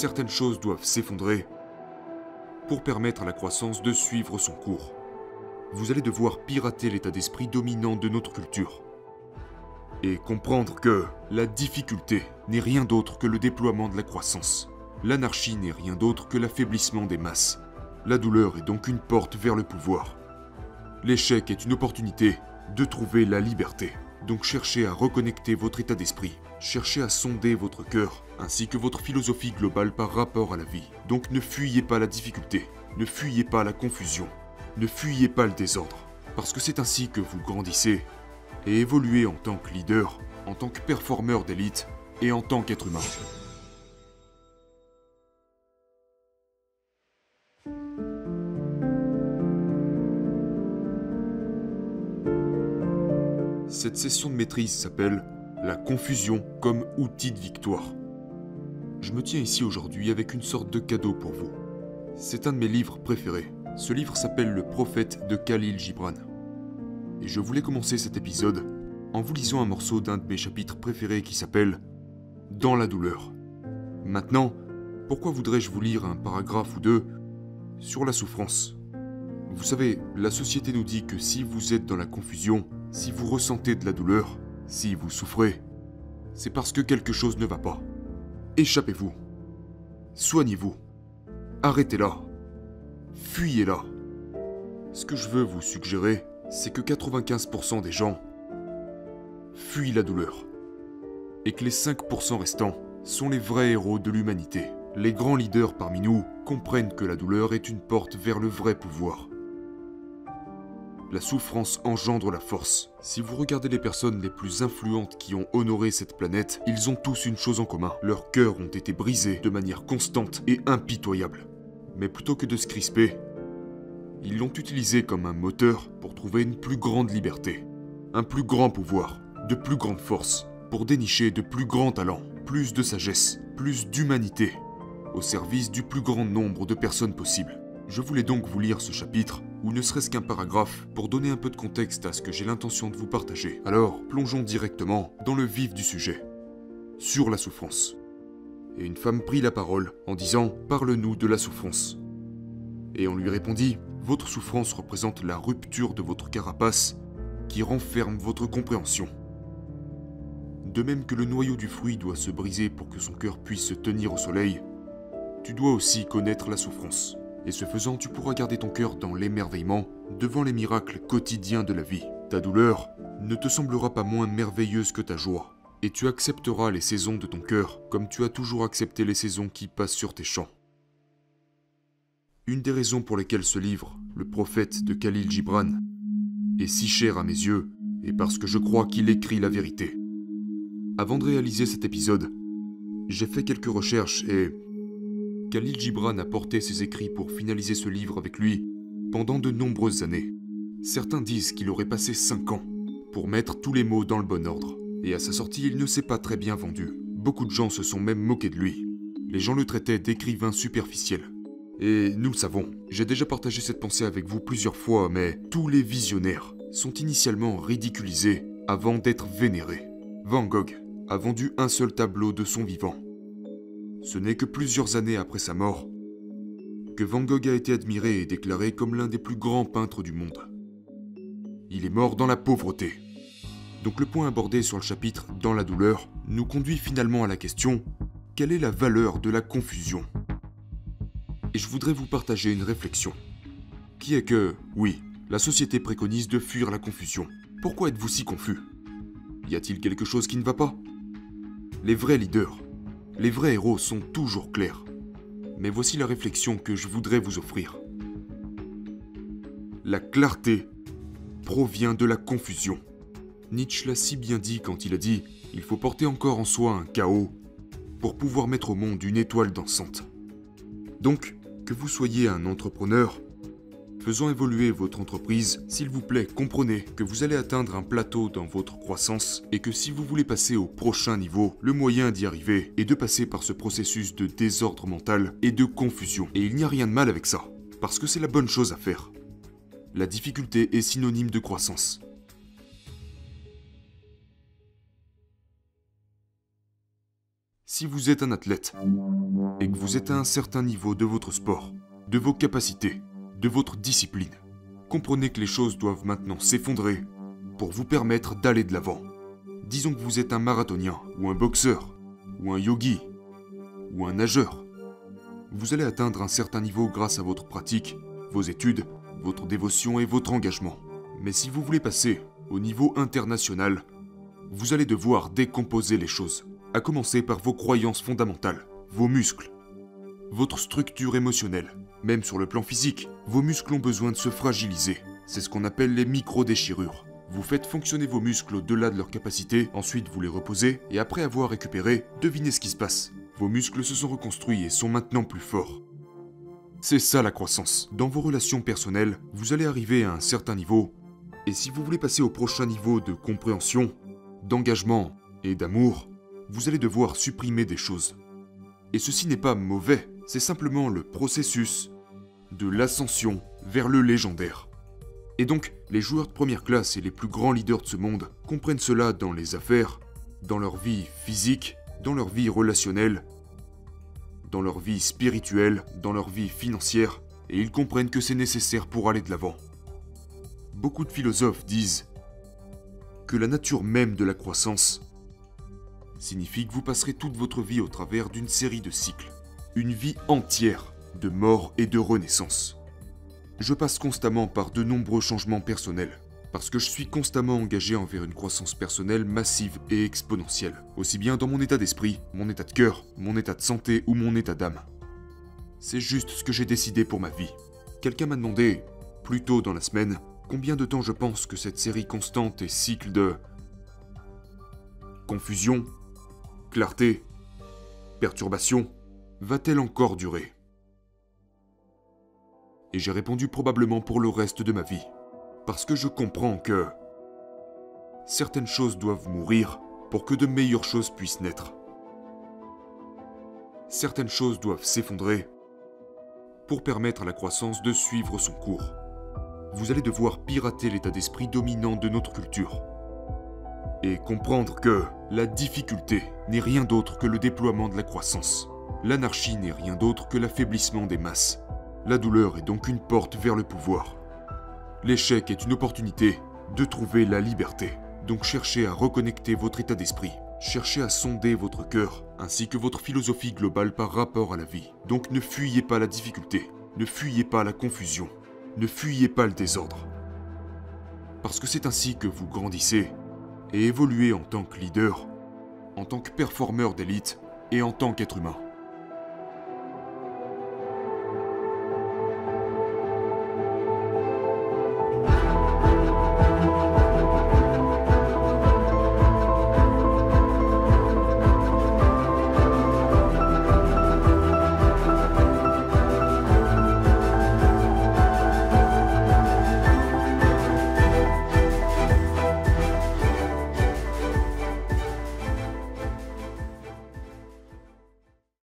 certaines choses doivent s'effondrer pour permettre à la croissance de suivre son cours. Vous allez devoir pirater l'état d'esprit dominant de notre culture. Et comprendre que la difficulté n'est rien d'autre que le déploiement de la croissance. L'anarchie n'est rien d'autre que l'affaiblissement des masses. La douleur est donc une porte vers le pouvoir. L'échec est une opportunité de trouver la liberté. Donc cherchez à reconnecter votre état d'esprit, cherchez à sonder votre cœur, ainsi que votre philosophie globale par rapport à la vie. Donc ne fuyez pas la difficulté, ne fuyez pas la confusion, ne fuyez pas le désordre, parce que c'est ainsi que vous grandissez. Et évoluez en tant que leader, en tant que performeur d'élite et en tant qu'être humain. Cette session de maîtrise s'appelle La confusion comme outil de victoire. Je me tiens ici aujourd'hui avec une sorte de cadeau pour vous. C'est un de mes livres préférés. Ce livre s'appelle Le prophète de Khalil Gibran. Et je voulais commencer cet épisode en vous lisant un morceau d'un de mes chapitres préférés qui s'appelle Dans la douleur. Maintenant, pourquoi voudrais-je vous lire un paragraphe ou deux sur la souffrance? Vous savez, la société nous dit que si vous êtes dans la confusion, si vous ressentez de la douleur, si vous souffrez, c'est parce que quelque chose ne va pas. Échappez-vous. Soignez-vous. Arrêtez-la. Fuyez-la. Ce que je veux vous suggérer, c'est que 95% des gens fuient la douleur. Et que les 5% restants sont les vrais héros de l'humanité. Les grands leaders parmi nous comprennent que la douleur est une porte vers le vrai pouvoir. La souffrance engendre la force. Si vous regardez les personnes les plus influentes qui ont honoré cette planète, ils ont tous une chose en commun. Leurs cœurs ont été brisés de manière constante et impitoyable. Mais plutôt que de se crisper, ils l'ont utilisé comme un moteur pour trouver une plus grande liberté, un plus grand pouvoir, de plus grande force, pour dénicher de plus grands talents, plus de sagesse, plus d'humanité, au service du plus grand nombre de personnes possible. Je voulais donc vous lire ce chapitre ou ne serait-ce qu'un paragraphe, pour donner un peu de contexte à ce que j'ai l'intention de vous partager. Alors, plongeons directement dans le vif du sujet. Sur la souffrance. Et une femme prit la parole en disant ⁇ Parle-nous de la souffrance ⁇ Et on lui répondit ⁇ Votre souffrance représente la rupture de votre carapace qui renferme votre compréhension. De même que le noyau du fruit doit se briser pour que son cœur puisse se tenir au soleil, tu dois aussi connaître la souffrance et ce faisant, tu pourras garder ton cœur dans l'émerveillement devant les miracles quotidiens de la vie. Ta douleur ne te semblera pas moins merveilleuse que ta joie, et tu accepteras les saisons de ton cœur comme tu as toujours accepté les saisons qui passent sur tes champs. Une des raisons pour lesquelles ce livre, Le prophète de Khalil Gibran, est si cher à mes yeux est parce que je crois qu'il écrit la vérité. Avant de réaliser cet épisode, j'ai fait quelques recherches et Khalil Gibran a porté ses écrits pour finaliser ce livre avec lui pendant de nombreuses années. Certains disent qu'il aurait passé 5 ans pour mettre tous les mots dans le bon ordre. Et à sa sortie, il ne s'est pas très bien vendu. Beaucoup de gens se sont même moqués de lui. Les gens le traitaient d'écrivain superficiel. Et nous savons, j'ai déjà partagé cette pensée avec vous plusieurs fois, mais tous les visionnaires sont initialement ridiculisés avant d'être vénérés. Van Gogh a vendu un seul tableau de son vivant. Ce n'est que plusieurs années après sa mort que Van Gogh a été admiré et déclaré comme l'un des plus grands peintres du monde. Il est mort dans la pauvreté. Donc le point abordé sur le chapitre Dans la douleur nous conduit finalement à la question quelle est la valeur de la confusion? Et je voudrais vous partager une réflexion. Qui est que, oui, la société préconise de fuir la confusion. Pourquoi êtes-vous si confus? Y a-t-il quelque chose qui ne va pas? Les vrais leaders, les vrais héros sont toujours clairs. Mais voici la réflexion que je voudrais vous offrir. La clarté provient de la confusion. Nietzsche l'a si bien dit quand il a dit Il faut porter encore en soi un chaos pour pouvoir mettre au monde une étoile dansante. Donc, que vous soyez un entrepreneur, faisant évoluer votre entreprise, s'il vous plaît, comprenez que vous allez atteindre un plateau dans votre croissance et que si vous voulez passer au prochain niveau, le moyen d'y arriver est de passer par ce processus de désordre mental et de confusion. Et il n'y a rien de mal avec ça, parce que c'est la bonne chose à faire. La difficulté est synonyme de croissance. Si vous êtes un athlète et que vous êtes à un certain niveau de votre sport, de vos capacités, de votre discipline, comprenez que les choses doivent maintenant s'effondrer pour vous permettre d'aller de l'avant. Disons que vous êtes un marathonien, ou un boxeur, ou un yogi, ou un nageur. Vous allez atteindre un certain niveau grâce à votre pratique, vos études, votre dévotion et votre engagement. Mais si vous voulez passer au niveau international, vous allez devoir décomposer les choses, à commencer par vos croyances fondamentales, vos muscles, votre structure émotionnelle. Même sur le plan physique, vos muscles ont besoin de se fragiliser. C'est ce qu'on appelle les micro-déchirures. Vous faites fonctionner vos muscles au-delà de leur capacité, ensuite vous les reposez, et après avoir récupéré, devinez ce qui se passe. Vos muscles se sont reconstruits et sont maintenant plus forts. C'est ça la croissance. Dans vos relations personnelles, vous allez arriver à un certain niveau, et si vous voulez passer au prochain niveau de compréhension, d'engagement et d'amour, vous allez devoir supprimer des choses. Et ceci n'est pas mauvais, c'est simplement le processus de l'ascension vers le légendaire. Et donc, les joueurs de première classe et les plus grands leaders de ce monde comprennent cela dans les affaires, dans leur vie physique, dans leur vie relationnelle, dans leur vie spirituelle, dans leur vie financière, et ils comprennent que c'est nécessaire pour aller de l'avant. Beaucoup de philosophes disent que la nature même de la croissance signifie que vous passerez toute votre vie au travers d'une série de cycles, une vie entière de mort et de renaissance je passe constamment par de nombreux changements personnels, parce que je suis constamment engagé envers une croissance personnelle massive et exponentielle, aussi bien dans mon état d'esprit, mon état de cœur, mon état de santé ou mon état d'âme. C'est juste ce que j'ai décidé pour ma vie. Quelqu'un m'a demandé, plus tôt dans la semaine, combien de temps je pense que cette série constante et cycle de confusion, clarté, perturbation va-t-elle encore durer? Et j'ai répondu probablement pour le reste de ma vie. Parce que je comprends que certaines choses doivent mourir pour que de meilleures choses puissent naître. Certaines choses doivent s'effondrer pour permettre à la croissance de suivre son cours. Vous allez devoir pirater l'état d'esprit dominant de notre culture et comprendre que la difficulté n'est rien d'autre que le déploiement de la croissance. L'anarchie n'est rien d'autre que l'affaiblissement des masses. La douleur est donc une porte vers le pouvoir. L'échec est une opportunité de trouver la liberté. Donc cherchez à reconnecter votre état d'esprit. Cherchez à sonder votre cœur, ainsi que votre philosophie globale par rapport à la vie. Donc ne fuyez pas la difficulté, ne fuyez pas la confusion, ne fuyez pas le désordre. Parce que c'est ainsi que vous grandissez et évoluez en tant que leader, en tant que performeur d'élite et en tant qu'être humain.